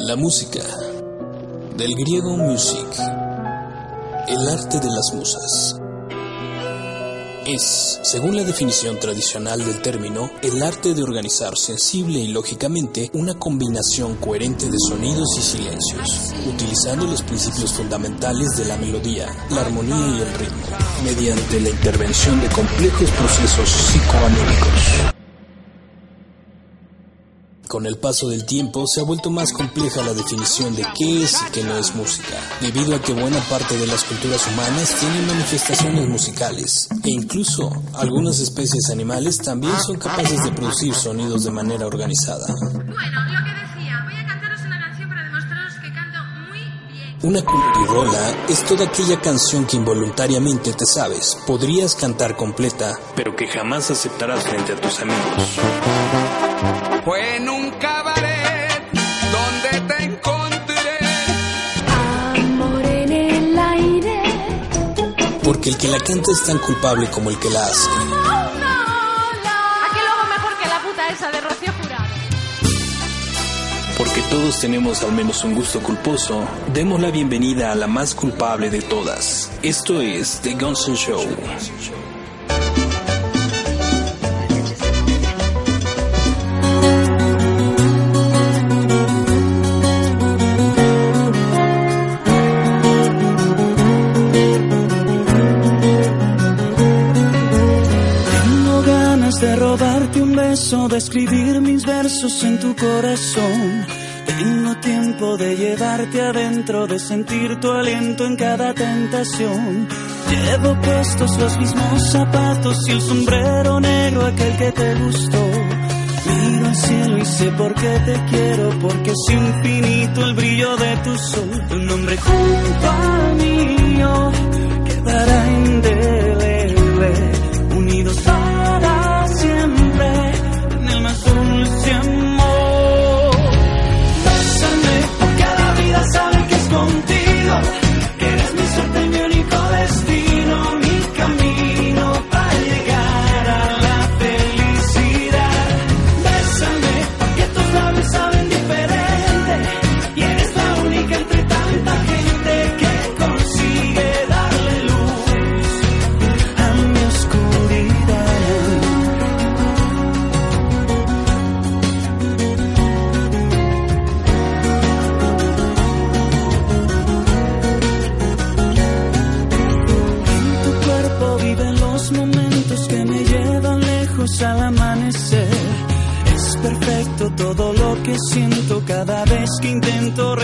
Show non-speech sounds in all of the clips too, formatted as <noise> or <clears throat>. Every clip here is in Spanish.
La música. Del griego music. El arte de las musas. Es, según la definición tradicional del término, el arte de organizar sensible y lógicamente una combinación coherente de sonidos y silencios, utilizando los principios fundamentales de la melodía, la armonía y el ritmo, mediante la intervención de complejos procesos psicoanímicos. Con el paso del tiempo se ha vuelto más compleja la definición de qué es y qué no es música, debido a que buena parte de las culturas humanas tienen manifestaciones musicales, e incluso algunas especies animales también son capaces de producir sonidos de manera organizada. Bueno, lo que decía, voy a cantaros una canción para demostraros que canto muy bien. Una es toda aquella canción que involuntariamente te sabes, podrías cantar completa, pero que jamás aceptarás frente a tus amigos. Fue en un Porque el que la canta es tan culpable como el que la hace. Aquí lo hago mejor que la puta esa de Rocío Jurado. Porque todos tenemos al menos un gusto culposo, demos la bienvenida a la más culpable de todas. Esto es The Guns N' Show. Escribir mis versos en tu corazón. Tengo tiempo de llevarte adentro, de sentir tu aliento en cada tentación. Llevo puestos los mismos zapatos y el sombrero negro aquel que te gustó. Miro al cielo y sé por qué te quiero, porque es infinito el brillo de tu sol. Tu nombre junto al mío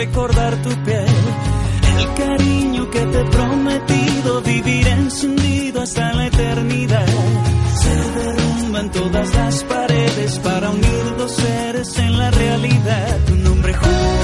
recordar tu piel. El cariño que te he prometido vivir encendido hasta la eternidad. Se derrumban todas las paredes para unir dos seres en la realidad. Tu nombre junto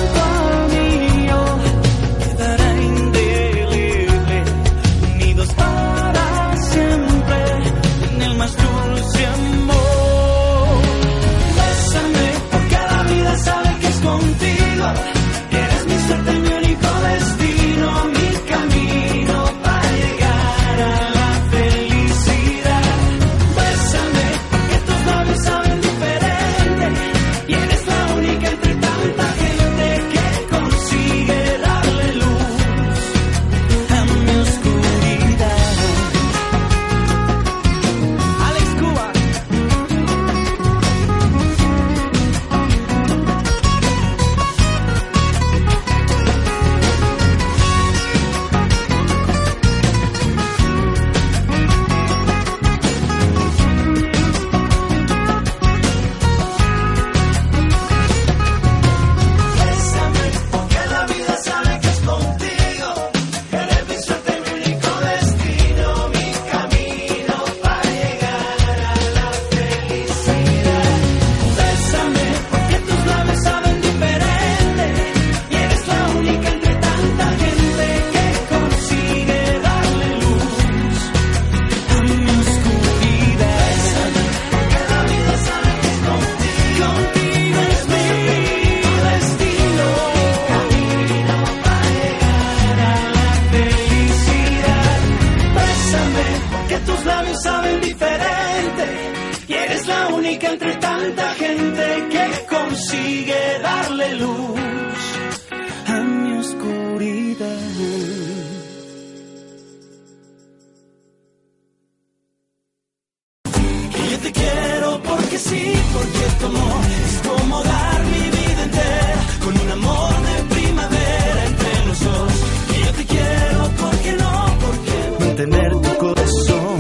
sí, porque tu amor es como dar mi vida entera con un amor de primavera entre los dos. Y yo te quiero, porque no? Porque mantener tu corazón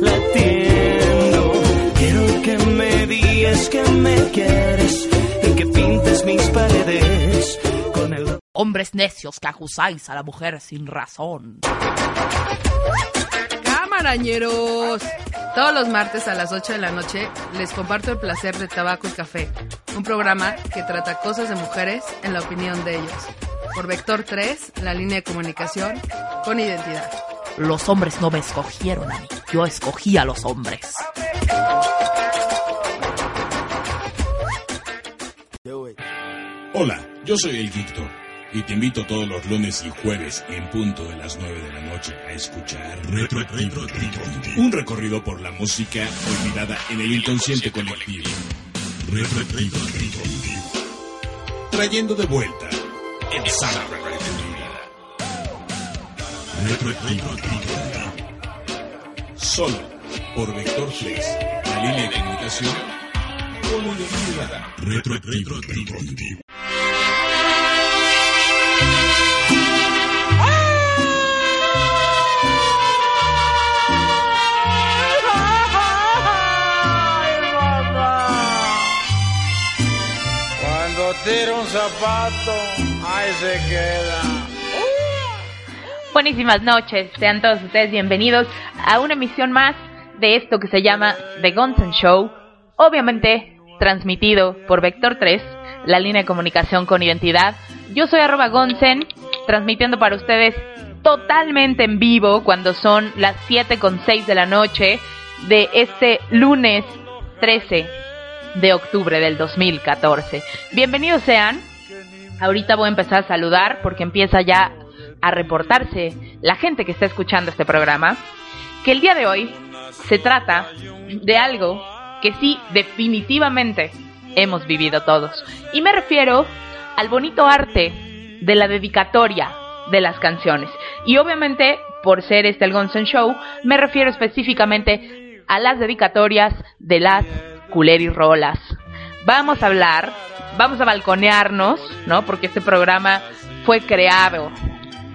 latiendo. Quiero que me digas que me quieres y que pintes mis paredes con el. Hombres necios que acusáis a la mujer sin razón. Camarañeros. Todos los martes a las 8 de la noche les comparto el placer de Tabaco y Café, un programa que trata cosas de mujeres en la opinión de ellos. Por Vector 3, la línea de comunicación con identidad. Los hombres no me escogieron a mí, yo escogí a los hombres. Hola, yo soy el Victor y te invito todos los lunes y jueves en punto de las 9 de la noche a escuchar Retroactivo, un recorrido por la música olvidada en el inconsciente colectivo. Retroactivo, trayendo de vuelta el sana Retroactivo, solo por Vector 3, la línea de comunicación con. Retroactivo. Cuando tira un zapato, ahí se queda. Buenísimas noches, sean todos ustedes bienvenidos a una emisión más de esto que se llama The Guns N' Show, obviamente transmitido por Vector 3, la línea de comunicación con identidad. Yo soy arroba Gonsen, transmitiendo para ustedes totalmente en vivo cuando son las 7 con 6 de la noche de este lunes 13 de octubre del 2014. Bienvenidos sean. Ahorita voy a empezar a saludar porque empieza ya a reportarse la gente que está escuchando este programa. Que el día de hoy se trata de algo que sí definitivamente hemos vivido todos. Y me refiero al bonito arte de la dedicatoria de las canciones. Y obviamente, por ser este el Gonson Show, me refiero específicamente a las dedicatorias de las culeris-rolas. Vamos a hablar, vamos a balconearnos, ¿no? Porque este programa fue creado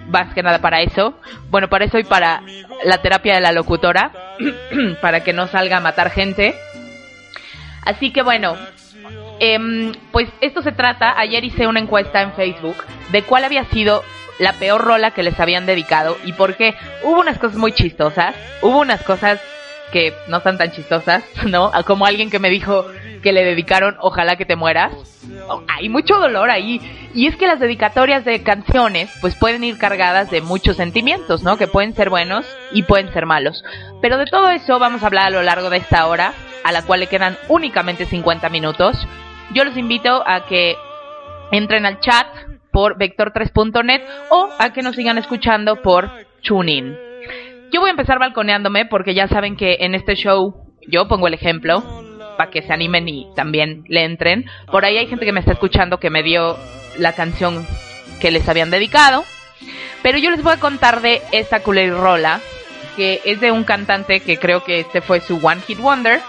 más que nada para eso. Bueno, para eso y para la terapia de la locutora, <clears throat> para que no salga a matar gente. Así que bueno, em, pues esto se trata, ayer hice una encuesta en Facebook de cuál había sido la peor rola que les habían dedicado y por qué. Hubo unas cosas muy chistosas, hubo unas cosas que no están tan chistosas, <laughs> ¿no? Como alguien que me dijo que le dedicaron Ojalá que te mueras. Oh, hay mucho dolor ahí. Y es que las dedicatorias de canciones, pues pueden ir cargadas de muchos sentimientos, ¿no? Que pueden ser buenos y pueden ser malos. Pero de todo eso vamos a hablar a lo largo de esta hora, a la cual le quedan únicamente 50 minutos. Yo los invito a que entren al chat por vector3.net o a que nos sigan escuchando por TuneIn. Yo voy a empezar balconeándome porque ya saben que en este show yo pongo el ejemplo para que se animen y también le entren. Por ahí hay gente que me está escuchando que me dio la canción que les habían dedicado. Pero yo les voy a contar de esta rola que es de un cantante que creo que este fue su One Hit Wonder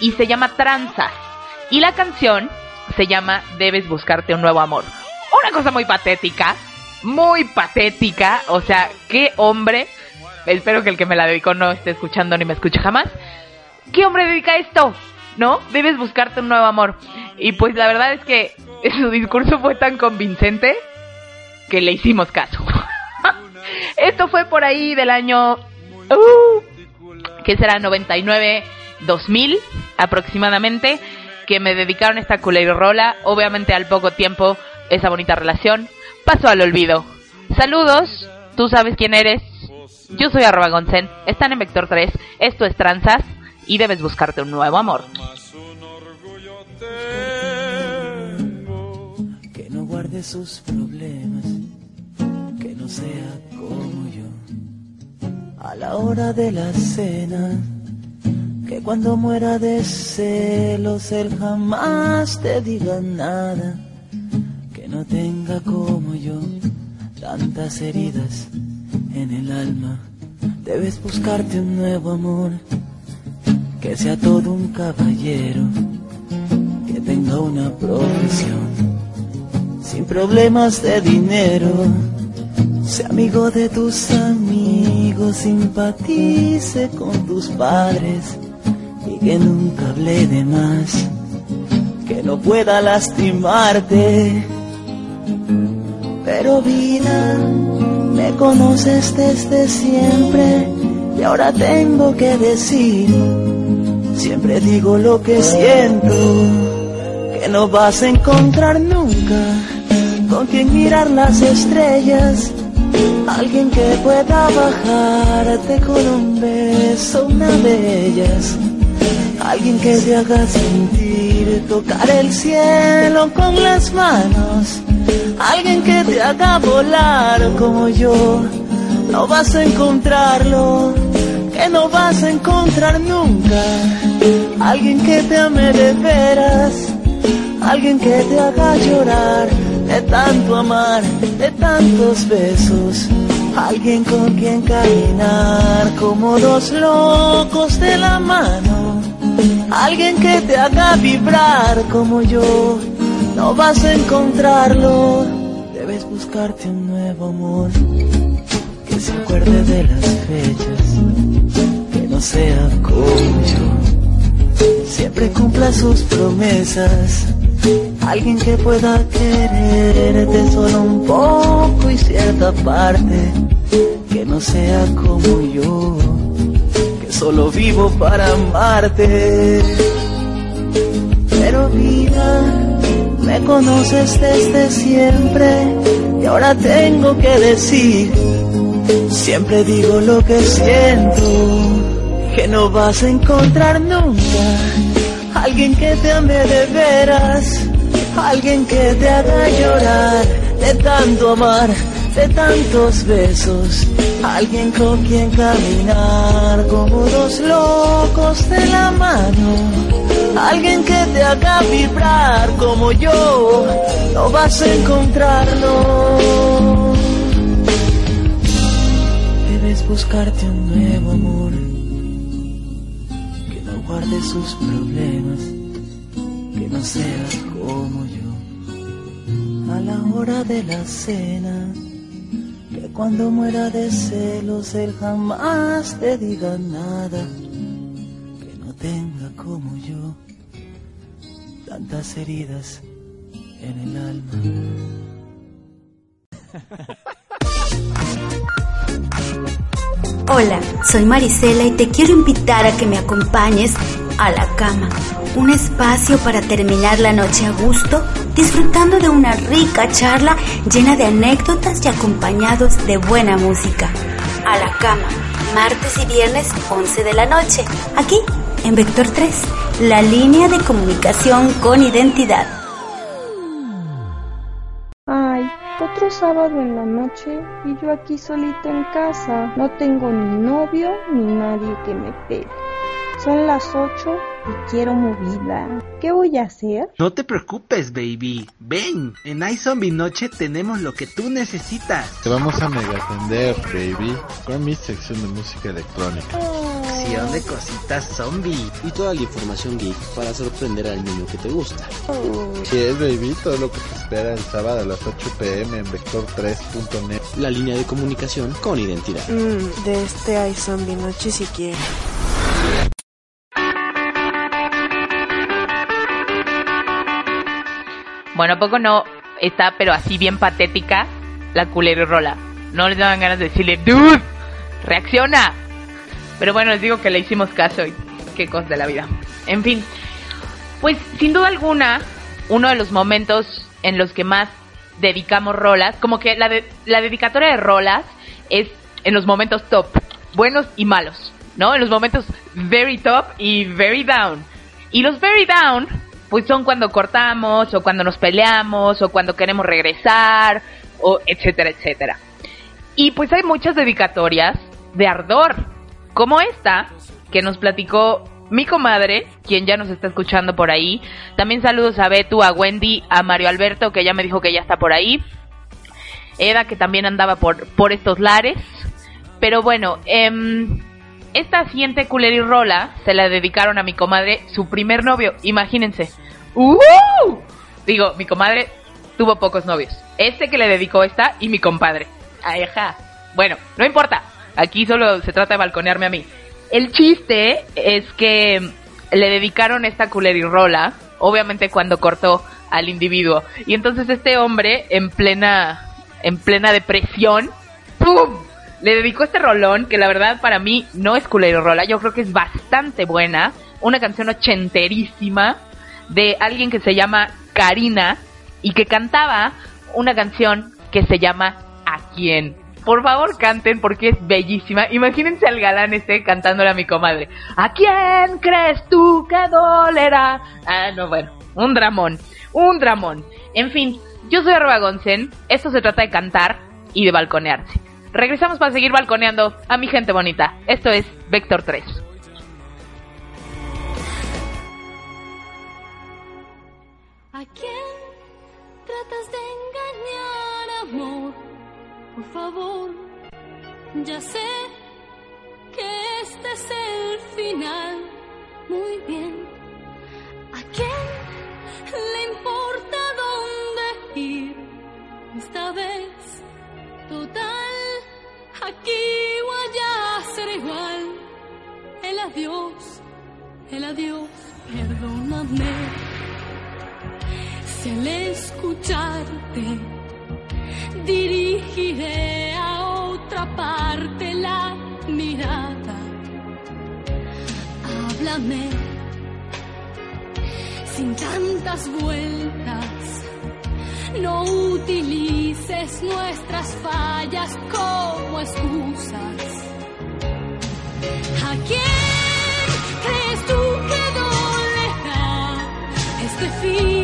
y se llama Tranzas. Y la canción se llama Debes buscarte un nuevo amor. Una cosa muy patética, muy patética, o sea, qué hombre espero que el que me la dedicó no esté escuchando ni me escuche jamás. ¿Qué hombre dedica esto? ¿No? Debes buscarte un nuevo amor. Y pues la verdad es que su discurso fue tan convincente que le hicimos caso. <laughs> esto fue por ahí del año... Uh, que será 99, 2000 aproximadamente, que me dedicaron esta rola. Obviamente al poco tiempo esa bonita relación pasó al olvido. Saludos, tú sabes quién eres, yo soy arroba Gonsen, están en Vector 3, esto es Tranzas y debes buscarte un nuevo amor. Que no guarde sus problemas, que no sea como yo. A la hora de la cena, que cuando muera de celos él jamás te diga nada. Que no tenga como yo tantas heridas en el alma. Debes buscarte un nuevo amor, que sea todo un caballero, que tenga una profesión, sin problemas de dinero. Sea amigo de tus amigos, simpatice con tus padres y que nunca hable de más, que no pueda lastimarte. Pero vida, me conoces desde siempre y ahora tengo que decir, siempre digo lo que siento, que no vas a encontrar nunca con quien mirar las estrellas, alguien que pueda bajarte con un beso, una de ellas, alguien que te haga sentir, tocar el cielo con las manos, alguien que te haga volar como yo, no vas a encontrarlo, que no vas a encontrar nunca, alguien que te ame de veras, alguien que te haga llorar de tanto amar, de tantos besos. Alguien con quien caminar como dos locos de la mano. Alguien que te haga vibrar como yo. No vas a encontrarlo. Debes buscarte un nuevo amor. Que se acuerde de las fechas. Que no sea como yo. Siempre cumpla sus promesas Alguien que pueda quererte solo un poco y cierta parte, que no sea como yo, solo vivo para amarte. Pero vida, me conoces desde siempre y ahora tengo que decir, siempre digo lo que siento, que no vas a encontrar nunca alguien que te ame de veras, alguien que te haga llorar de tanto amar, de tantos besos, alguien con quien caminar como dos locos de la mano, alguien que te haga vibrar como yo, no vas a encontrarlo. Debes buscarte un nuevo amor guarde sus problemas, que no sea como yo. A la hora de la cena, que cuando muera de celos él jamás te diga nada, que no tenga como yo tantas heridas en el alma. Hola, soy Marisela y te quiero invitar a que me acompañes a la cama, un espacio para terminar la noche a gusto, disfrutando de una rica charla llena de anécdotas y acompañados de buena música. A la cama, martes y viernes 11 de la noche, aquí en Vector 3, la línea de comunicación con identidad. Ay, otro sábado en la noche y yo aquí solita en casa. No tengo ni novio ni nadie que me pegue. Son las 8 y quiero movida. ¿Qué voy a hacer? No te preocupes, baby. Ven, en iZombie Noche tenemos lo que tú necesitas. Te vamos a mega atender, baby, con mi sección de música electrónica. Sección de cositas zombie. Y toda la información geek para sorprender al niño que te gusta. Si es, baby, todo lo que te espera el sábado a las 8 pm en vector3.net. La línea de comunicación con identidad. Mm, de este iZombie Noche si quieres. Bueno, ¿a poco no está, pero así bien patética, la culero rola? No les daban ganas de decirle, dude, reacciona. Pero bueno, les digo que le hicimos caso y qué cosa de la vida. En fin, pues sin duda alguna, uno de los momentos en los que más dedicamos rolas, como que la, de, la dedicatoria de rolas es en los momentos top, buenos y malos, ¿no? En los momentos very top y very down. Y los very down pues son cuando cortamos o cuando nos peleamos o cuando queremos regresar o etcétera, etcétera. Y pues hay muchas dedicatorias de ardor, como esta que nos platicó mi comadre, quien ya nos está escuchando por ahí. También saludos a Betu, a Wendy, a Mario Alberto, que ya me dijo que ya está por ahí. Eda, que también andaba por, por estos lares. Pero bueno, eh, esta siguiente y rola se la dedicaron a mi comadre, su primer novio, imagínense. ¡Uh! Digo, mi comadre tuvo pocos novios. Este que le dedicó esta y mi compadre. Ajá. Bueno, no importa. Aquí solo se trata de balconearme a mí. El chiste es que le dedicaron esta rola, obviamente cuando cortó al individuo. Y entonces este hombre, en plena en plena depresión, ¡pum! Le dedicó este rolón que la verdad para mí no es culero rola, yo creo que es bastante buena, una canción ochenterísima de alguien que se llama Karina y que cantaba una canción que se llama ¿A quién? Por favor canten porque es bellísima. Imagínense al galán este cantándole a mi comadre. ¿A quién crees tú que dolerá? Ah, no, bueno, un dramón, un dramón. En fin, yo soy Arroba Gonsen, esto se trata de cantar y de balconearse. Regresamos para seguir balconeando a mi gente bonita. Esto es Vector 3. ¿A quién tratas de engañar, amor? Por favor, ya sé vueltas. No utilices nuestras fallas como excusas. ¿A quién crees tú que dolerá este fin?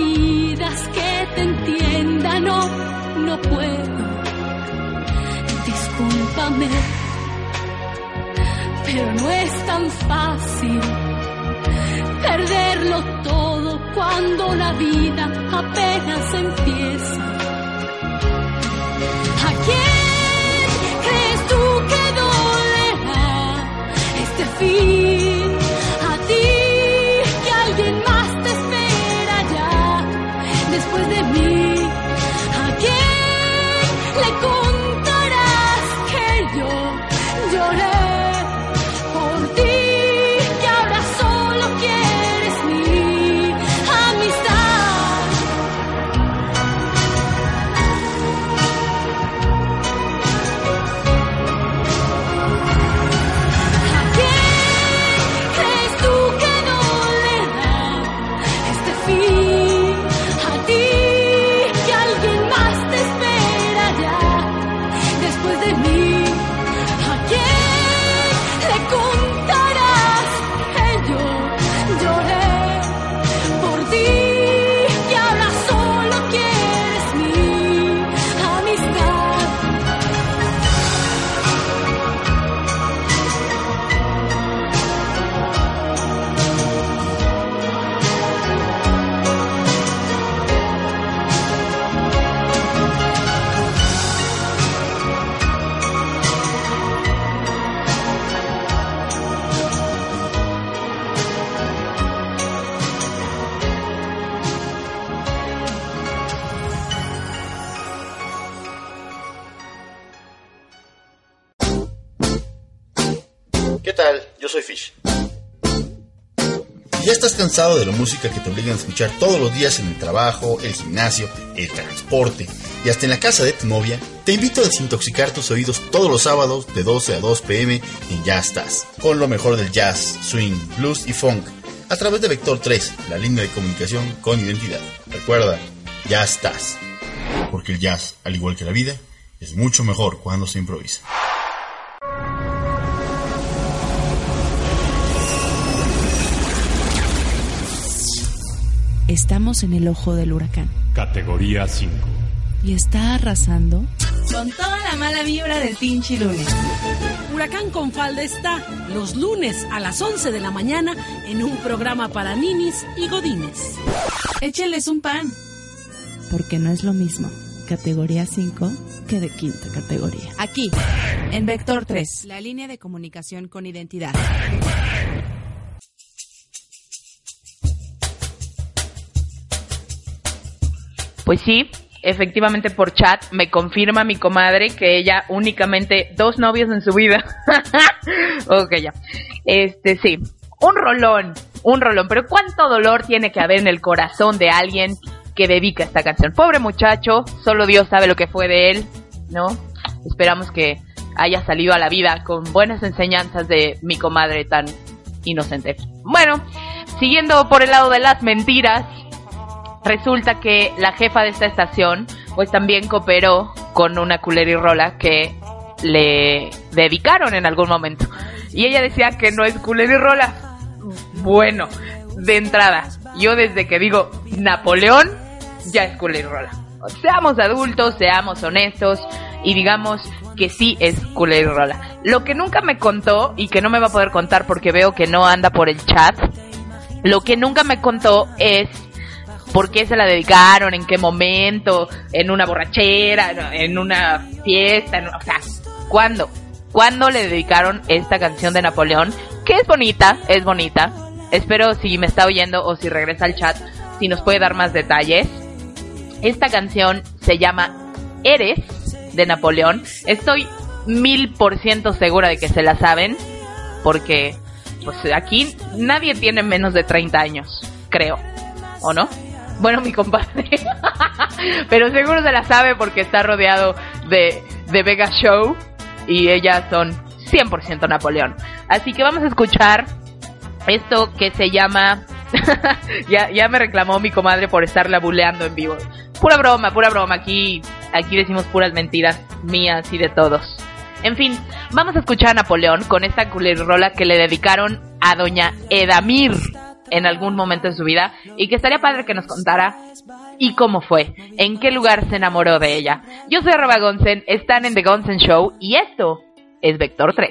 Pidas que te entienda, no, no puedo. Discúlpame, pero no es tan fácil perderlo todo cuando la vida apenas empieza. Después de mí. ¿A quién le contarás de la música que te obligan a escuchar todos los días en el trabajo, el gimnasio, el transporte y hasta en la casa de tu novia, te invito a desintoxicar tus oídos todos los sábados de 12 a 2 pm en Ya Estás, con lo mejor del jazz, swing, blues y funk, a través de Vector 3, la línea de comunicación con identidad. Recuerda, Ya Estás, porque el jazz, al igual que la vida, es mucho mejor cuando se improvisa. Estamos en el ojo del huracán Categoría 5. y está arrasando. Con toda la mala vibra del pinche lunes. Huracán con falda está los lunes a las 11 de la mañana en un programa para ninis y godines. Écheles un pan. Porque no es lo mismo categoría 5 que de quinta categoría. Aquí, en Vector 3, la línea de comunicación con identidad. Pues sí, efectivamente por chat me confirma mi comadre que ella únicamente dos novios en su vida. <laughs> ok, ya. Este, sí. Un rolón, un rolón. Pero ¿cuánto dolor tiene que haber en el corazón de alguien que dedica esta canción? Pobre muchacho, solo Dios sabe lo que fue de él, ¿no? Esperamos que haya salido a la vida con buenas enseñanzas de mi comadre tan inocente. Bueno, siguiendo por el lado de las mentiras, resulta que la jefa de esta estación pues también cooperó con una culerirrola que le dedicaron en algún momento. Y ella decía que no es culerirrola. Bueno, de entrada, yo desde que digo Napoleón, ya es culerirrola. Seamos adultos, seamos honestos y digamos que sí es culerirrola. Lo que nunca me contó y que no me va a poder contar porque veo que no anda por el chat, lo que nunca me contó es por qué se la dedicaron, en qué momento, en una borrachera, en una fiesta, o sea, ¿cuándo? ¿Cuándo le dedicaron esta canción de Napoleón? Que es bonita, es bonita. Espero si me está oyendo o si regresa al chat, si nos puede dar más detalles. Esta canción se llama Eres de Napoleón. Estoy mil por ciento segura de que se la saben, porque pues aquí nadie tiene menos de 30 años, creo, ¿o no? Bueno, mi compadre. <laughs> Pero seguro se la sabe porque está rodeado de, de Vega Show y ellas son 100% Napoleón. Así que vamos a escuchar esto que se llama... <laughs> ya, ya me reclamó mi comadre por estarla buleando en vivo. Pura broma, pura broma. Aquí, aquí decimos puras mentiras mías y de todos. En fin, vamos a escuchar a Napoleón con esta culerola que le dedicaron a doña Edamir en algún momento de su vida y que estaría padre que nos contara y cómo fue, en qué lugar se enamoró de ella. Yo soy Arroba Gonsen, están en The Gonsen Show y esto es Vector 3.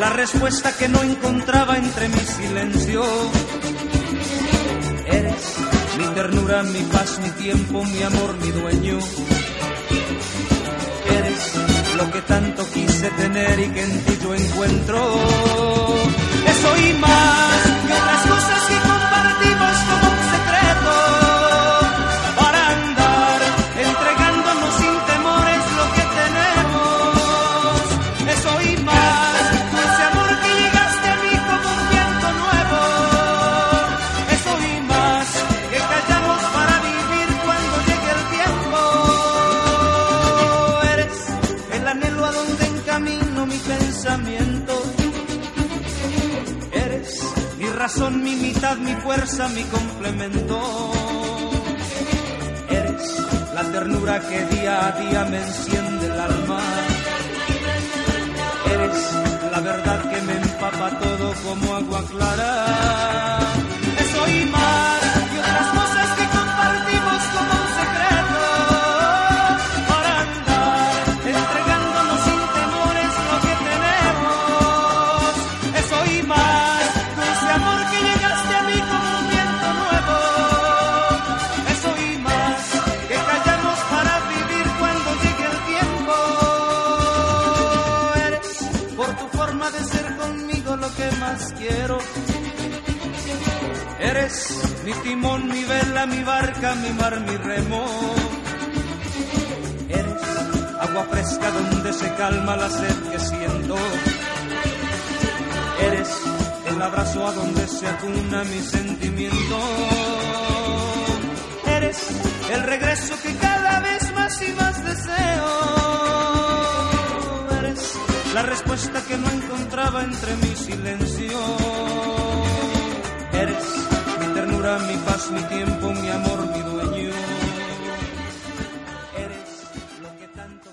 la respuesta que no encontraba entre mi silencio. Eres mi ternura, mi paz, mi tiempo, mi amor, mi dueño. Eres lo que tanto quise tener y que en ti yo encuentro. Eso y más mi fuerza, mi complemento. Eres la ternura que día a día me enciende el alma. Eres la verdad que me empapa todo como agua clara. Eso y más mi barca, mi mar, mi remo. Eres agua fresca donde se calma la sed que siento. Eres el abrazo a donde se acuna mi sentimiento. el regreso que cada vez más y más deseo. Eres la respuesta que no encontraba entre mi silencio. Eres mi ternura, mi mi tiempo, mi amor, mi dueño. Eres lo que tanto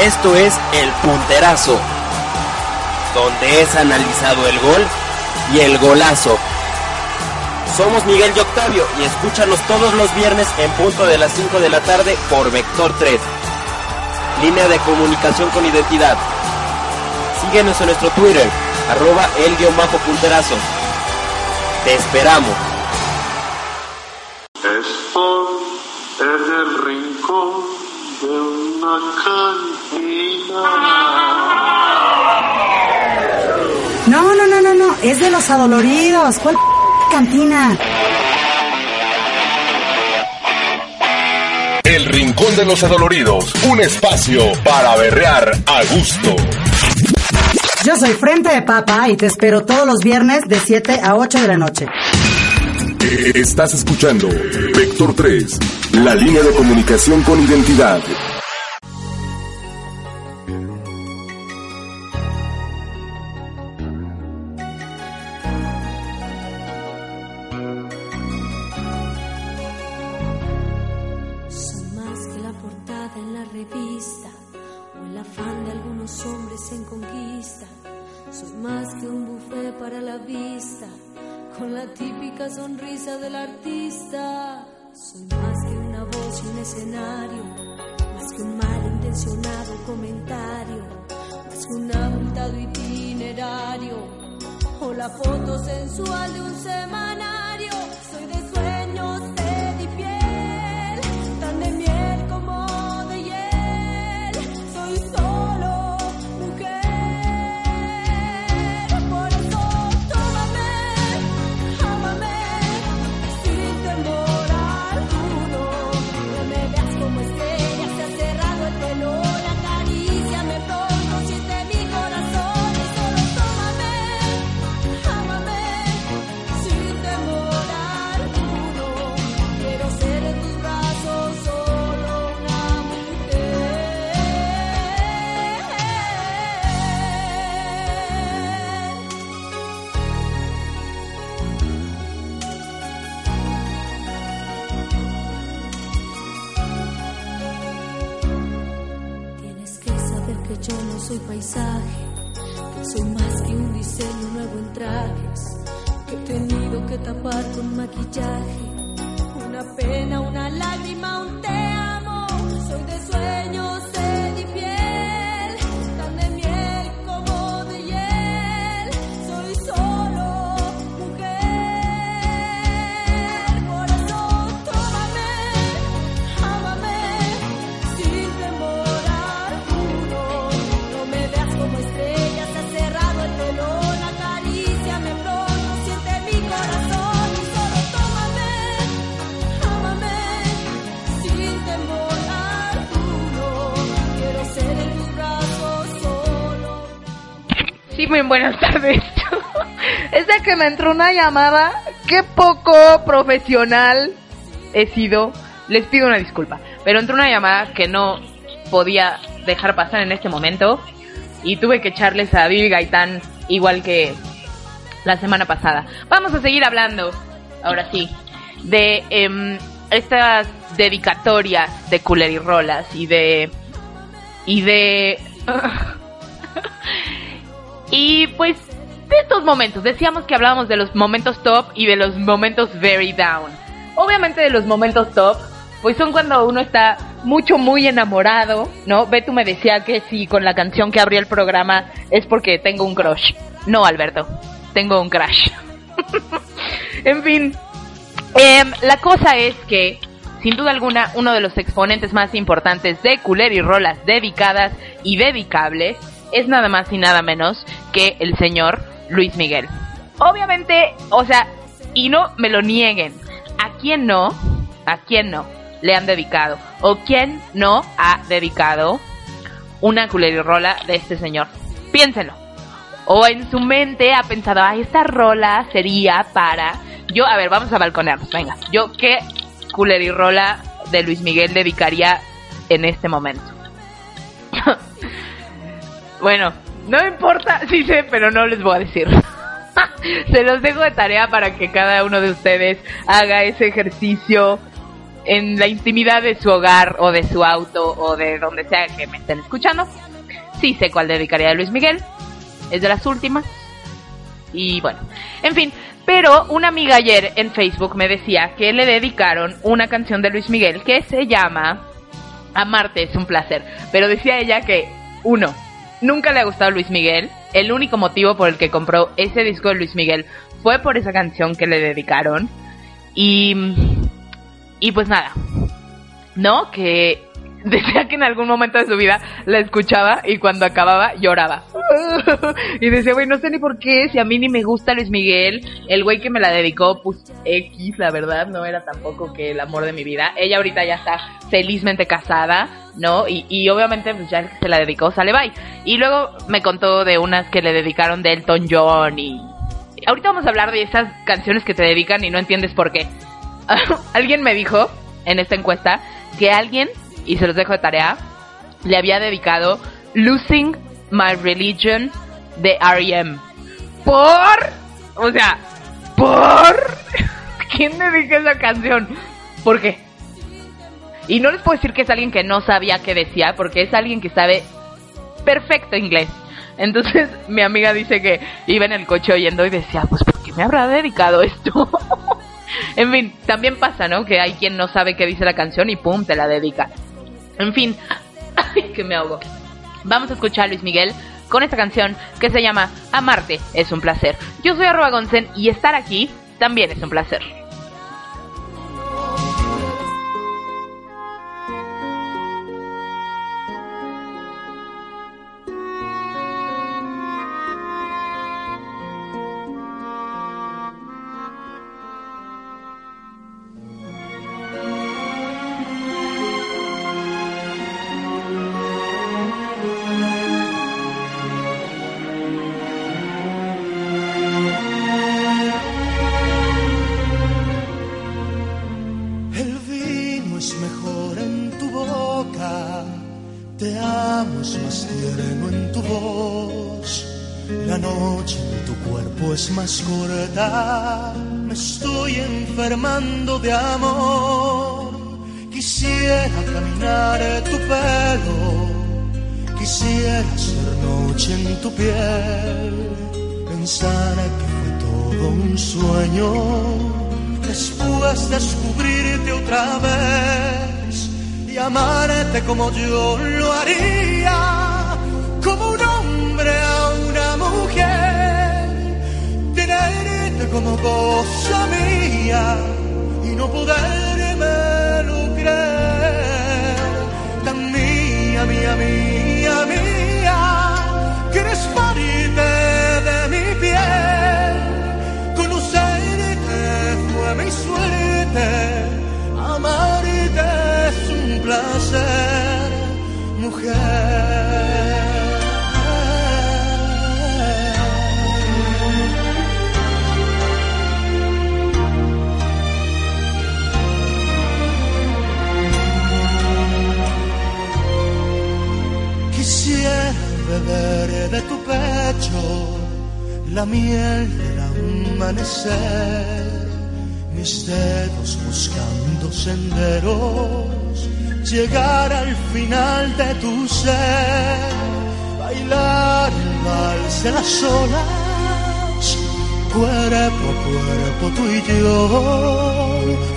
Esto es El Punterazo, donde es analizado el gol y el golazo. Somos Miguel y Octavio y escúchanos todos los viernes en punto de las 5 de la tarde por Vector 3. Línea de comunicación con identidad. Síguenos en nuestro Twitter, arroba el guion bajo punterazo. Te esperamos. Estoy en el rincón de una cantina. No, no, no, no, no, es de los adoloridos. ¿Cuál cantina? El Rincón de los Adoloridos, un espacio para berrear a gusto. Yo soy Frente de Papa y te espero todos los viernes de 7 a 8 de la noche. Estás escuchando Vector 3, la línea de comunicación con identidad. Buenas tardes. <laughs> es de que me entró una llamada. Qué poco profesional he sido. Les pido una disculpa. Pero entró una llamada que no podía dejar pasar en este momento. Y tuve que echarles a Vivi Gaitán igual que la semana pasada. Vamos a seguir hablando, ahora sí, de em, estas dedicatorias de culerirolas y de... Y de... Y pues de estos momentos, decíamos que hablábamos de los momentos top y de los momentos very down. Obviamente de los momentos top, pues son cuando uno está mucho, muy enamorado, ¿no? Beto me decía que si con la canción que abrió el programa es porque tengo un crush. No, Alberto, tengo un crush. <laughs> en fin, em, la cosa es que, sin duda alguna, uno de los exponentes más importantes de Culer y Rolas dedicadas y dedicables es nada más y nada menos que el señor Luis Miguel. Obviamente, o sea, y no me lo nieguen, ¿a quién no? ¿A quién no le han dedicado? ¿O quién no ha dedicado una culerirrola de este señor? Piénsenlo. o en su mente ha pensado, ay, esta rola sería para... Yo, a ver, vamos a balconearnos, venga. Yo, ¿qué rola de Luis Miguel dedicaría en este momento? <laughs> bueno, no importa, <laughs> sí sé, pero no les voy a decir. <laughs> Se los dejo de tarea para que cada uno de ustedes haga ese ejercicio en la intimidad de su hogar o de su auto o de donde sea que me estén escuchando. Sí sé cuál dedicaría a Luis Miguel. Es de las últimas. Y bueno, en fin. Pero una amiga ayer en Facebook me decía que le dedicaron una canción de Luis Miguel que se llama Amarte es un placer. Pero decía ella que, uno, nunca le ha gustado Luis Miguel. El único motivo por el que compró ese disco de Luis Miguel fue por esa canción que le dedicaron. Y y pues nada, ¿no? Que <laughs> decía que en algún momento de su vida la escuchaba y cuando acababa lloraba. <laughs> y decía, güey, no sé ni por qué, si a mí ni me gusta Luis Miguel, el güey que me la dedicó, pues X, la verdad, no era tampoco que el amor de mi vida. Ella ahorita ya está felizmente casada, ¿no? Y, y obviamente, pues ya se la dedicó sale bye. Y luego me contó de unas que le dedicaron de Elton John y... Ahorita vamos a hablar de esas canciones que te dedican y no entiendes por qué. <laughs> alguien me dijo en esta encuesta que alguien, y se los dejo de tarea, le había dedicado Losing My Religion de R.E.M. Por, o sea, por, <laughs> ¿quién dedica esa canción? ¿Por qué? Y no les puedo decir que es alguien que no sabía qué decía, porque es alguien que sabe perfecto inglés. Entonces <laughs> mi amiga dice que iba en el coche oyendo y decía, pues ¿por qué me habrá dedicado esto? <laughs> en fin, también pasa, ¿no? Que hay quien no sabe qué dice la canción y pum, te la dedica. En fin, <laughs> ay, que me ahogo. Vamos a escuchar a Luis Miguel con esta canción que se llama Amarte es un placer. Yo soy arroba Gonzen y estar aquí también es un placer. Me estoy enfermando de amor. Quisiera caminar tu pelo, quisiera ser noche en tu piel, pensar que fue todo un sueño, después descubrirte otra vez y amarte como yo lo haría, como como cosa mía y no poderme lo creer. Tan mía, mía, mía, mía, que eres parte de mi piel. Conocerte fue mi suerte, amarte es un placer, mujer. Beber de tu pecho la miel del amanecer, mis dedos buscando senderos, llegar al final de tu ser, bailar el vals de las olas, cuerpo a cuerpo tú y yo,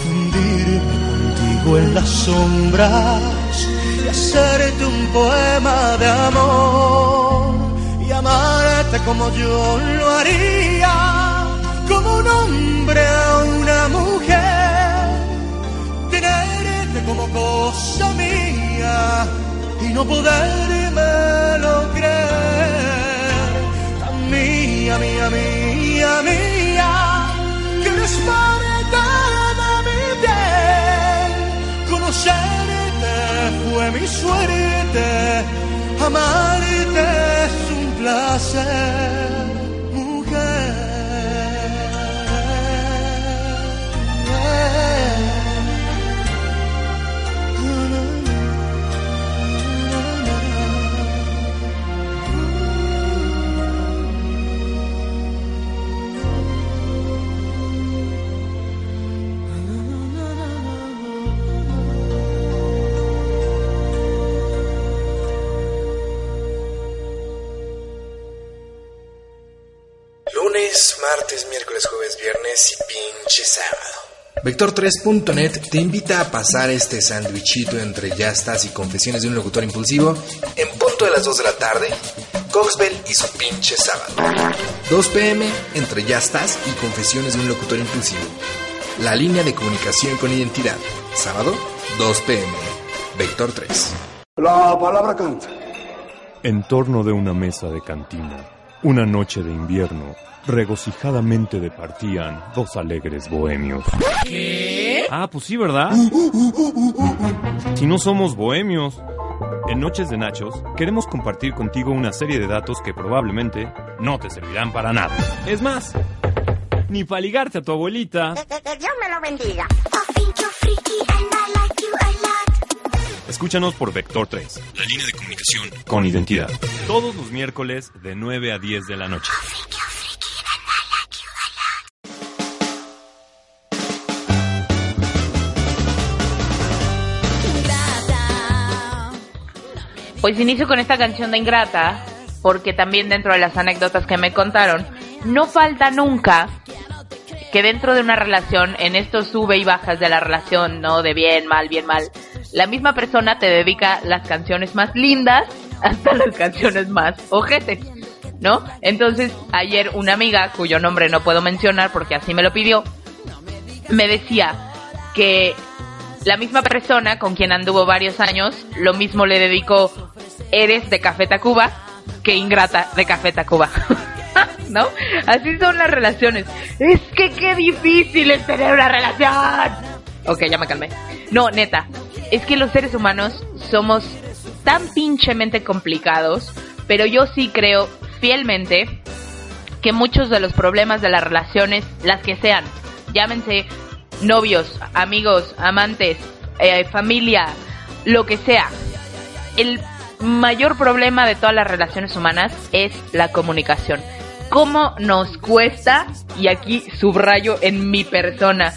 fundirme contigo en las sombras y hacerte un poema de amor y amarte como yo lo haría, como un hombre a una mujer, tenerte como cosa mía y no poderme suerte, amarte es un placer. Martes, miércoles, jueves, viernes y pinche sábado. Vector3.net te invita a pasar este sandwichito entre ya estás y confesiones de un locutor impulsivo en punto de las 2 de la tarde, Coxbell y su pinche sábado. 2 pm entre ya estás y confesiones de un locutor impulsivo. La línea de comunicación con identidad. Sábado, 2 pm. Vector 3. La palabra canta. En torno de una mesa de cantina, una noche de invierno, regocijadamente departían dos alegres bohemios. ¿Qué? Ah, pues sí, ¿verdad? Si no somos bohemios. En Noches de Nachos queremos compartir contigo una serie de datos que probablemente no te servirán para nada. Es más, ni para ligarte a tu abuelita. Dios me lo bendiga. Escúchanos por Vector 3, la línea de comunicación con identidad. Todos los miércoles de 9 a 10 de la noche. Pues inicio con esta canción de Ingrata, porque también dentro de las anécdotas que me contaron, no falta nunca que dentro de una relación, en estos sube y bajas de la relación, ¿no? De bien, mal, bien, mal, la misma persona te dedica las canciones más lindas hasta las canciones más ojetes, ¿no? Entonces, ayer una amiga, cuyo nombre no puedo mencionar porque así me lo pidió, me decía que la misma persona con quien anduvo varios años, lo mismo le dedicó Eres de Café Tacuba que Ingrata de Café Tacuba. <laughs> ¿No? Así son las relaciones. Es que qué difícil es tener una relación. Ok, ya me calmé. No, neta. Es que los seres humanos somos tan pinchemente complicados, pero yo sí creo fielmente que muchos de los problemas de las relaciones, las que sean, llámense novios, amigos, amantes, eh, familia, lo que sea, el mayor problema de todas las relaciones humanas es la comunicación. ¿Cómo nos cuesta, y aquí subrayo en mi persona,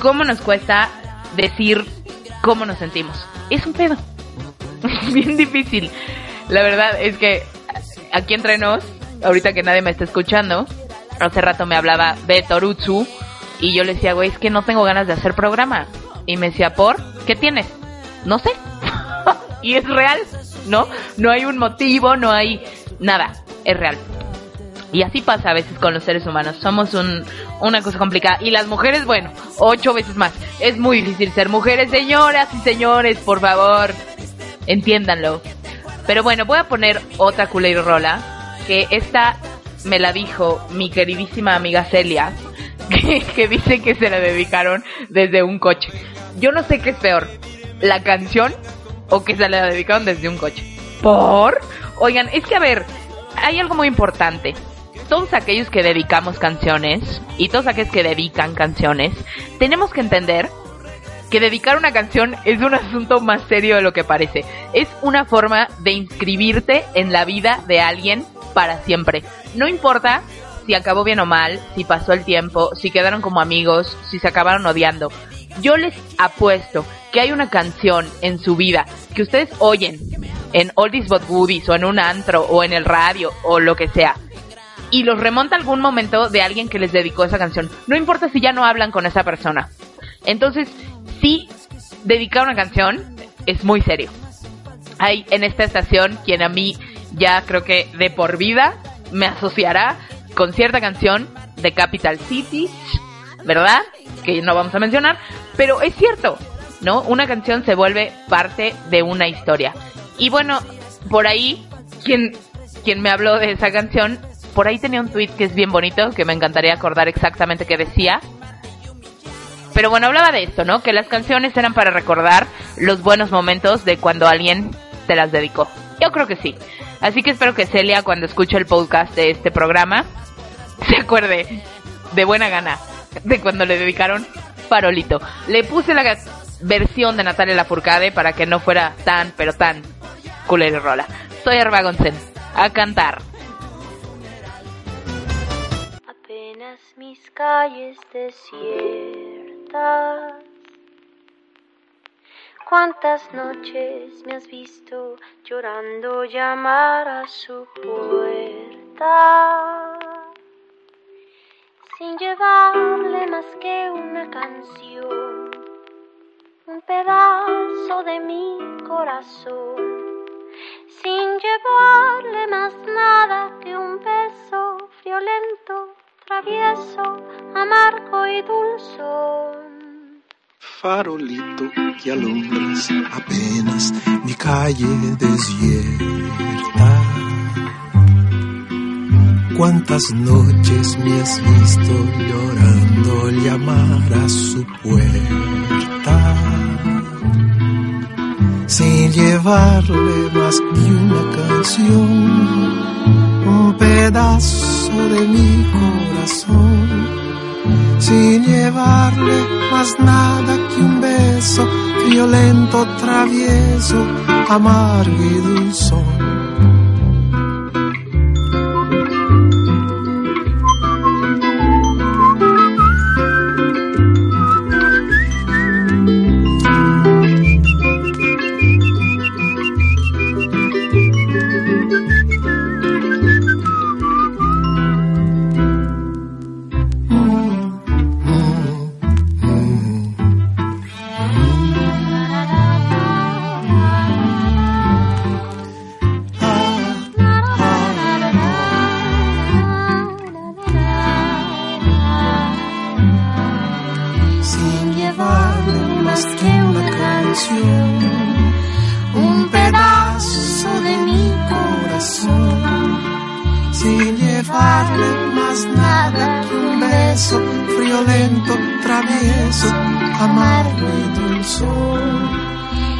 cómo nos cuesta decir cómo nos sentimos? Es un pedo. <laughs> Bien difícil. La verdad es que aquí entre nos, ahorita que nadie me está escuchando, hace rato me hablaba de Torutsu y yo le decía, güey, es que no tengo ganas de hacer programa. Y me decía, ¿por? ¿Qué tienes? No sé. <laughs> y es real, ¿no? No hay un motivo, no hay nada. Es real. Y así pasa a veces con los seres humanos. Somos un, una cosa complicada. Y las mujeres, bueno, ocho veces más. Es muy difícil ser mujeres, señoras y señores, por favor. Entiéndanlo. Pero bueno, voy a poner otra culero rola. Que esta me la dijo mi queridísima amiga Celia. <laughs> Que, que dice que se la dedicaron desde un coche. Yo no sé qué es peor. La canción o que se la dedicaron desde un coche. ¿Por? Oigan, es que a ver, hay algo muy importante todos aquellos que dedicamos canciones y todos aquellos que dedican canciones, tenemos que entender que dedicar una canción es un asunto más serio de lo que parece. Es una forma de inscribirte en la vida de alguien para siempre. No importa si acabó bien o mal, si pasó el tiempo, si quedaron como amigos, si se acabaron odiando. Yo les apuesto que hay una canción en su vida que ustedes oyen en Oldies But Goodies o en un antro o en el radio o lo que sea y los remonta algún momento de alguien que les dedicó esa canción. No importa si ya no hablan con esa persona. Entonces, sí, dedicar una canción es muy serio. Hay en esta estación quien a mí ya creo que de por vida me asociará con cierta canción de Capital City, ¿verdad? Que no vamos a mencionar, pero es cierto, ¿no? Una canción se vuelve parte de una historia. Y bueno, por ahí, quien, quien me habló de esa canción por ahí tenía un tweet que es bien bonito, que me encantaría acordar exactamente qué decía. Pero bueno, hablaba de esto, ¿no? Que las canciones eran para recordar los buenos momentos de cuando alguien te las dedicó. Yo creo que sí. Así que espero que Celia, cuando escuche el podcast de este programa, <laughs> se acuerde de buena gana de cuando le dedicaron Farolito. Le puse la versión de Natalia Lafourcade para que no fuera tan, pero tan culero rola. Soy Arba Gonzen. A cantar. Mis calles desiertas. ¿Cuántas noches me has visto llorando llamar a su puerta? sin llevarle más que una canción, un pedazo de mi corazón, sin llevarle más nada que un beso violento, travieso, amargo y dulzón. Farolito que alumbras apenas mi calle desierta. Cuántas noches me has visto llorando llamar a su puerta. Sin llevarle más que una canción, un pedazo de mi corazón. Sin llevarle más nada que un beso violento, travieso, amargo y dulzón. Más que una canción, un pedazo de mi corazón, sin llevarle más nada que un beso friolento, travieso, amargo y dulzón,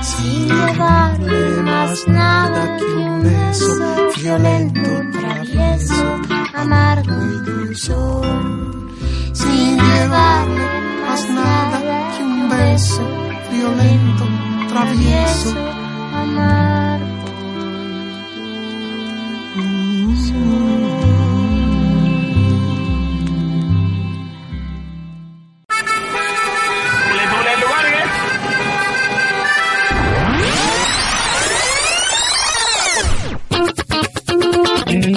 sin llevarle más nada que un beso violento, travieso, amargo y dulzón, sin llevarle más nada que un beso violento, travieso, amargo.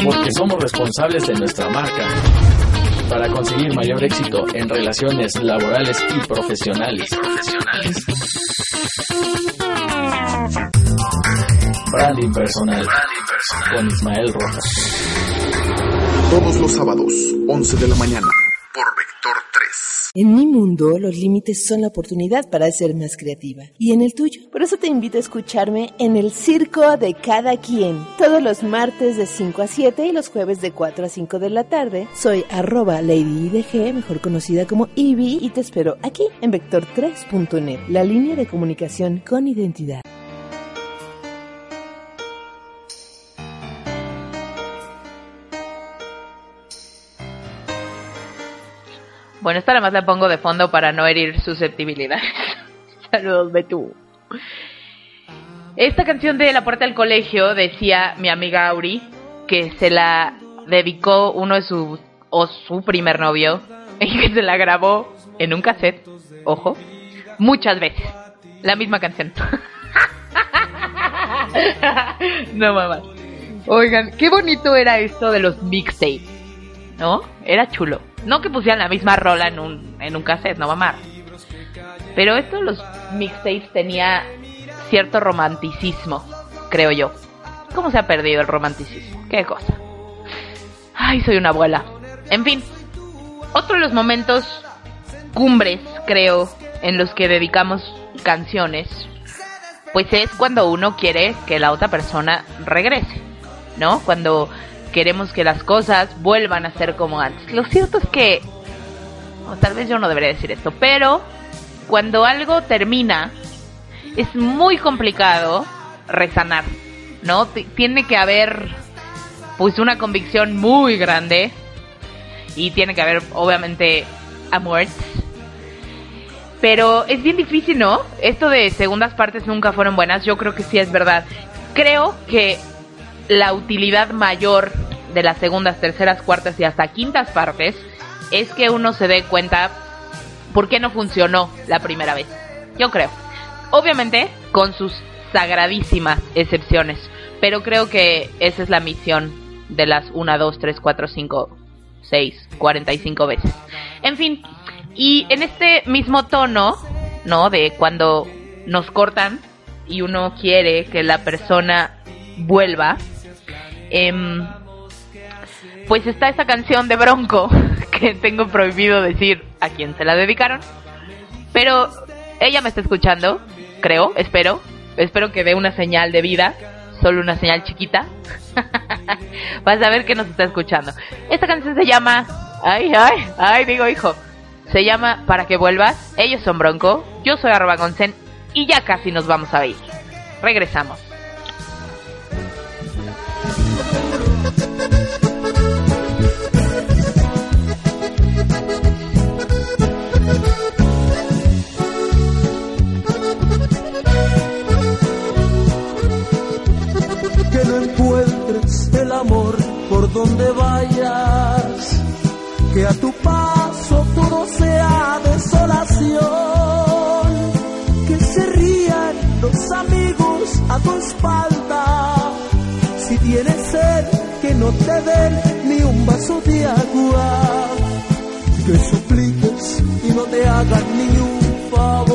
Porque somos responsables de nuestra marca para conseguir mayor éxito en relaciones laborales y profesionales. profesionales. Branding personal con Ismael Rojas. Todos los sábados, 11 de la mañana, por Vector 3. En mi mundo, los límites son la oportunidad para ser más creativa. ¿Y en el tuyo? Por eso te invito a escucharme en el Circo de Cada Quien. Todos los martes de 5 a 7 y los jueves de 4 a 5 de la tarde. Soy arroba LadyIDG, mejor conocida como Ivy, y te espero aquí en Vector3.net, la línea de comunicación con identidad. Bueno, esta nada más la pongo de fondo para no herir susceptibilidades. <laughs> Saludos, Betú. Esta canción de La Puerta del Colegio decía mi amiga Auri que se la dedicó uno de sus o su primer novio <laughs> y que se la grabó en un cassette, ojo, muchas veces. La misma canción. <laughs> no mamá. Oigan, qué bonito era esto de los mixtapes, ¿no? Era chulo. No que pusieran la misma rola en un, en un cassette, no mamá. Pero esto los mixtapes tenía cierto romanticismo, creo yo. ¿Cómo se ha perdido el romanticismo? Qué cosa. Ay, soy una abuela. En fin, otro de los momentos cumbres, creo, en los que dedicamos canciones, pues es cuando uno quiere que la otra persona regrese, ¿no? Cuando queremos que las cosas vuelvan a ser como antes. Lo cierto es que, o tal vez yo no debería decir esto, pero cuando algo termina, es muy complicado resanar, ¿no? Tiene que haber, pues, una convicción muy grande y tiene que haber, obviamente, amor. Pero es bien difícil, ¿no? Esto de segundas partes nunca fueron buenas, yo creo que sí es verdad. Creo que la utilidad mayor de las segundas, terceras, cuartas y hasta quintas partes es que uno se dé cuenta por qué no funcionó la primera vez. Yo creo. Obviamente con sus sagradísimas excepciones, pero creo que esa es la misión de las 1, 2, 3, 4, 5, 6, 45 veces. En fin, y en este mismo tono, ¿no? De cuando nos cortan y uno quiere que la persona vuelva, em, pues está esta canción de Bronco <laughs> que tengo prohibido decir a quién se la dedicaron. Pero ella me está escuchando, creo, espero. Espero que dé una señal de vida, solo una señal chiquita. <laughs> Vas a ver que nos está escuchando. Esta canción se llama... Ay, ay, ay, digo hijo. Se llama Para que vuelvas. Ellos son Bronco. Yo soy arroba Gonsen. Y ya casi nos vamos a ir. Regresamos. Donde vayas, que a tu paso todo sea desolación, que se rían los amigos a tu espalda, si tienes sed que no te den ni un vaso de agua, que supliques y no te hagan ni un favor.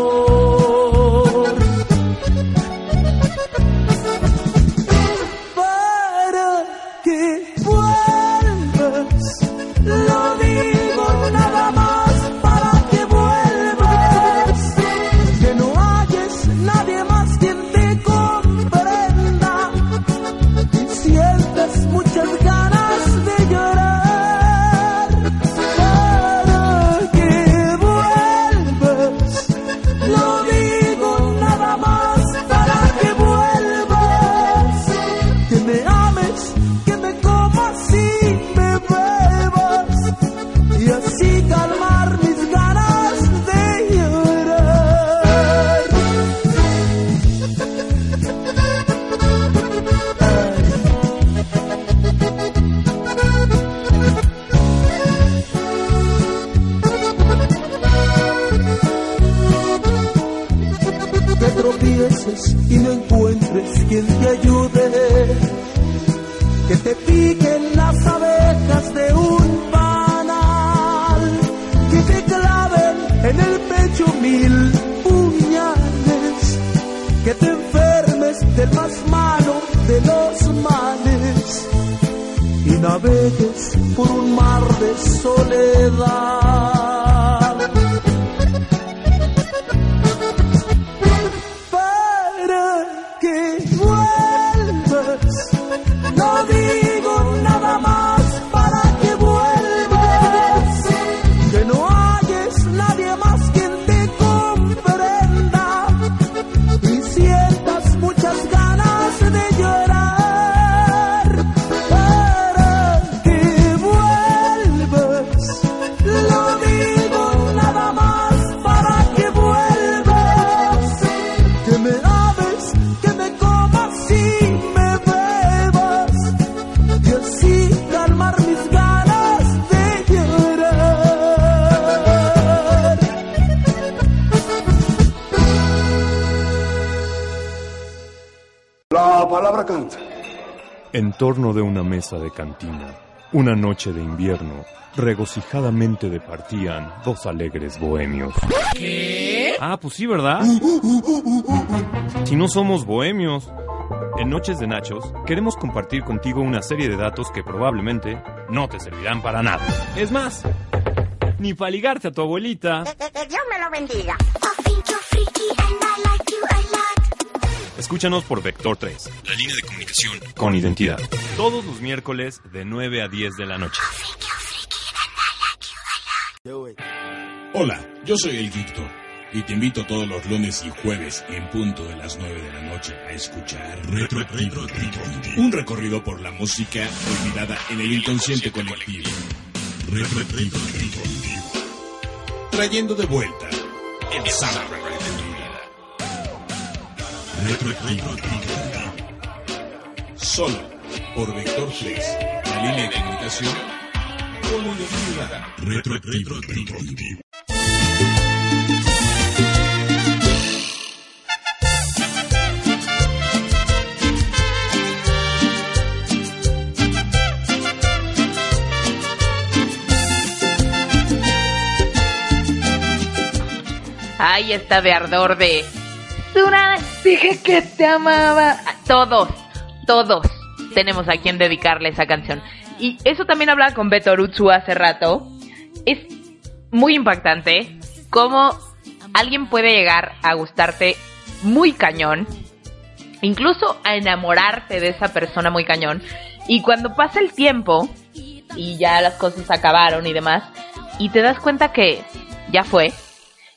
Y no encuentres quien te ayude que te piquen las abejas de un panal, que te claven en el pecho mil puñales, que te enfermes del más malo de los males y navegues por un mar de soledad. Torno de una mesa de cantina, una noche de invierno, regocijadamente departían dos alegres bohemios. ¿Qué? Ah, pues sí, ¿verdad? Si no somos bohemios. En Noches de Nachos queremos compartir contigo una serie de datos que probablemente no te servirán para nada. Es más, ni para ligarte a tu abuelita. Dios me lo bendiga. Escúchanos por Vector 3, la línea de comunicación con identidad. Todos los miércoles de 9 a 10 de la noche. Hola, yo soy el Víctor y te invito todos los lunes y jueves en punto de las 9 de la noche a escuchar Retro Retro Retro, un recorrido por la música olvidada en el inconsciente colectivo. Retro Retro Retro, trayendo de vuelta el sábado de tu vida. Solo por Vector Flex, la línea de comunicación comunidad retroactivo. retroactivo. Ahí está de ardor de... Dije que te amaba. A todos todos tenemos a quien dedicarle esa canción. Y eso también hablaba con Beto Orutsu hace rato. Es muy impactante cómo alguien puede llegar a gustarte muy cañón, incluso a enamorarte de esa persona muy cañón. Y cuando pasa el tiempo y ya las cosas acabaron y demás, y te das cuenta que ya fue,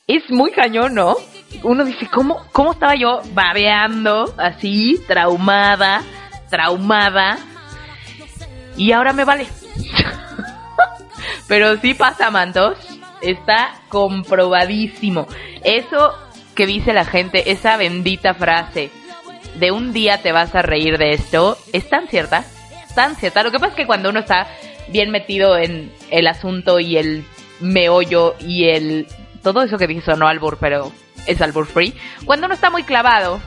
es muy cañón, ¿no? Uno dice, ¿cómo, cómo estaba yo babeando así, traumada, traumada? Y ahora me vale. Pero sí pasa, mantos. Está comprobadísimo. Eso que dice la gente, esa bendita frase de un día te vas a reír de esto, es tan cierta, tan cierta. Lo que pasa es que cuando uno está bien metido en el asunto y el meollo y el... Todo eso que dije no albur, pero es albur free. Cuando uno está muy clavado,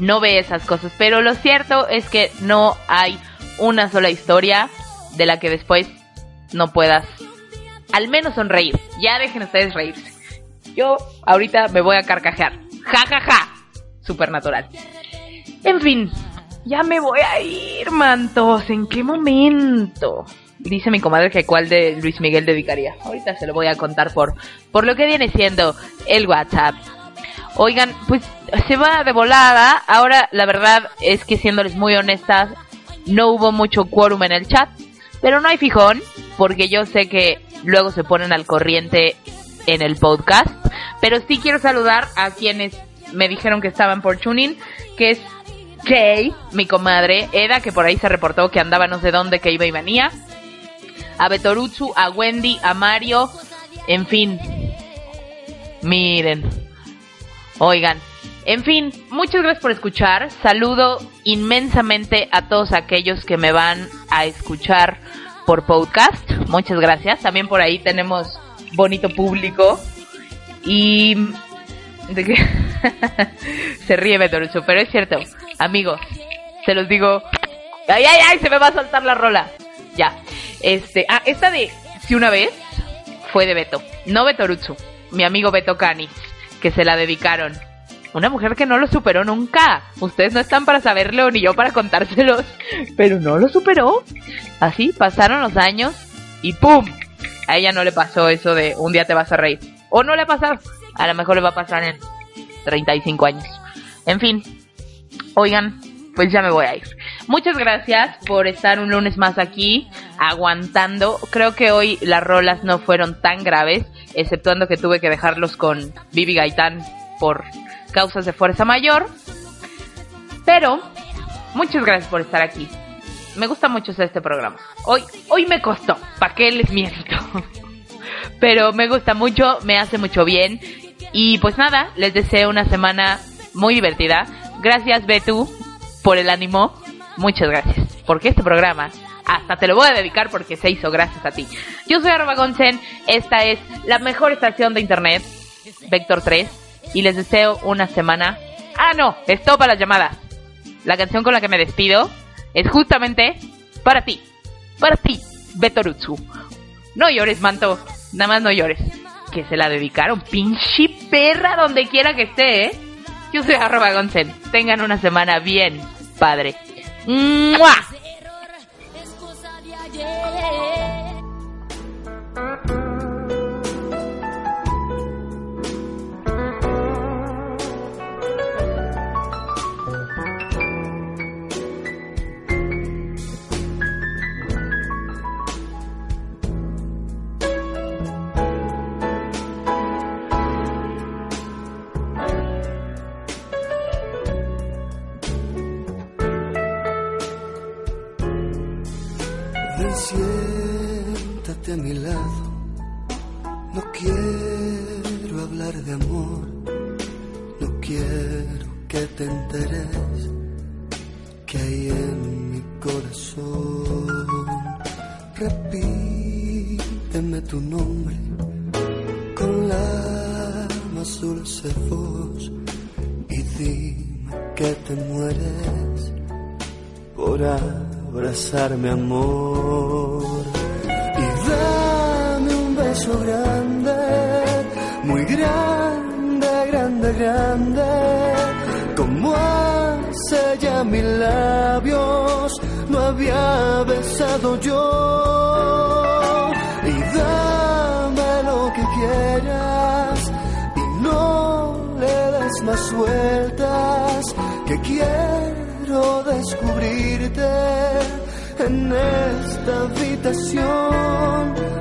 no ve esas cosas. Pero lo cierto es que no hay una sola historia de la que después no puedas al menos sonreír. Ya dejen ustedes reírse. Yo ahorita me voy a carcajear. Ja, ja, ja. Supernatural. En fin, ya me voy a ir, mantos. ¿En qué momento? Dice mi comadre que cuál de Luis Miguel dedicaría. Ahorita se lo voy a contar por, por lo que viene siendo el WhatsApp. Oigan, pues se va de volada. Ahora la verdad es que siéndoles muy honestas, no hubo mucho quórum en el chat. Pero no hay fijón, porque yo sé que luego se ponen al corriente en el podcast. Pero sí quiero saludar a quienes me dijeron que estaban por tuning, que es Kay, mi comadre, Eda, que por ahí se reportó que andaba no sé dónde, que iba y venía, a Betorutsu, a Wendy, a Mario, en fin. Miren. Oigan, en fin, muchas gracias por escuchar. Saludo inmensamente a todos aquellos que me van a escuchar por podcast. Muchas gracias. También por ahí tenemos bonito público. Y... ¿De qué? <laughs> se ríe Betorucho, pero es cierto. Amigos, se los digo... ¡Ay, ay, ay! Se me va a soltar la rola. Ya. Este... Ah, esta de... Si una vez fue de Beto. No Betorucho. Mi amigo Beto Canis. Que se la dedicaron. Una mujer que no lo superó nunca. Ustedes no están para saberlo ni yo para contárselos. <laughs> Pero no lo superó. Así pasaron los años y ¡pum! A ella no le pasó eso de un día te vas a reír. O no le ha pasado. A lo mejor le va a pasar en 35 años. En fin. Oigan, pues ya me voy a ir. Muchas gracias por estar un lunes más aquí, aguantando. Creo que hoy las rolas no fueron tan graves, exceptuando que tuve que dejarlos con Vivi Gaitán por causas de fuerza mayor. Pero, muchas gracias por estar aquí. Me gusta mucho este programa. Hoy, hoy me costó, ¿para qué les miento? <laughs> Pero me gusta mucho, me hace mucho bien. Y pues nada, les deseo una semana muy divertida. Gracias, Betu, por el ánimo. Muchas gracias. Porque este programa hasta te lo voy a dedicar porque se hizo gracias a ti. Yo soy Arroba Gonsen, esta es la mejor estación de internet, Vector 3, y les deseo una semana. Ah, no, stop a las llamadas. La canción con la que me despido es justamente para ti, para ti, Betorutsu. No llores, manto, nada más no llores. Que se la dedicaron, pinche perra, donde quiera que esté, ¿eh? Yo soy arroba Gonsen. Tengan una semana bien, padre. ¡Mua! Repíteme tu nombre. Con la más dulce voz. Y dime que te mueres por abrazarme amor. Y dame un beso grande, muy grande grande, como hace ya mil labios, no había besado yo. Y dame lo que quieras y no le des más vueltas, que quiero descubrirte en esta habitación.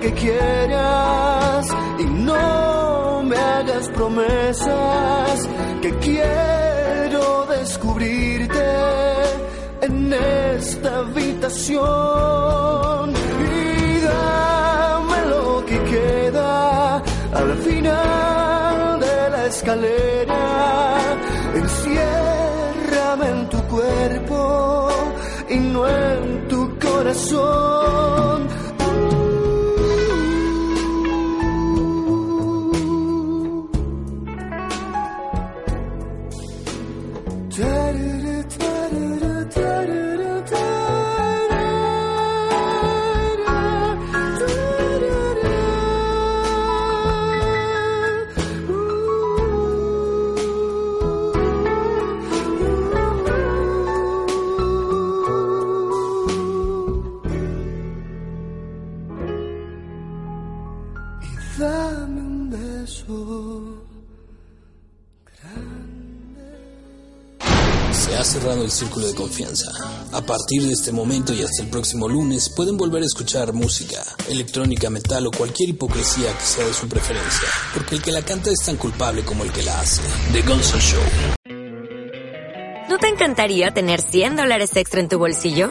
Que quieras y no me hagas promesas que quiero descubrirte en esta habitación. Y dame lo que queda al final de la escalera. Enciérrame en tu cuerpo y no en tu corazón el círculo de confianza. A partir de este momento y hasta el próximo lunes pueden volver a escuchar música, electrónica, metal o cualquier hipocresía que sea de su preferencia, porque el que la canta es tan culpable como el que la hace. The Gonzo Show. ¿No te encantaría tener 100 dólares extra en tu bolsillo?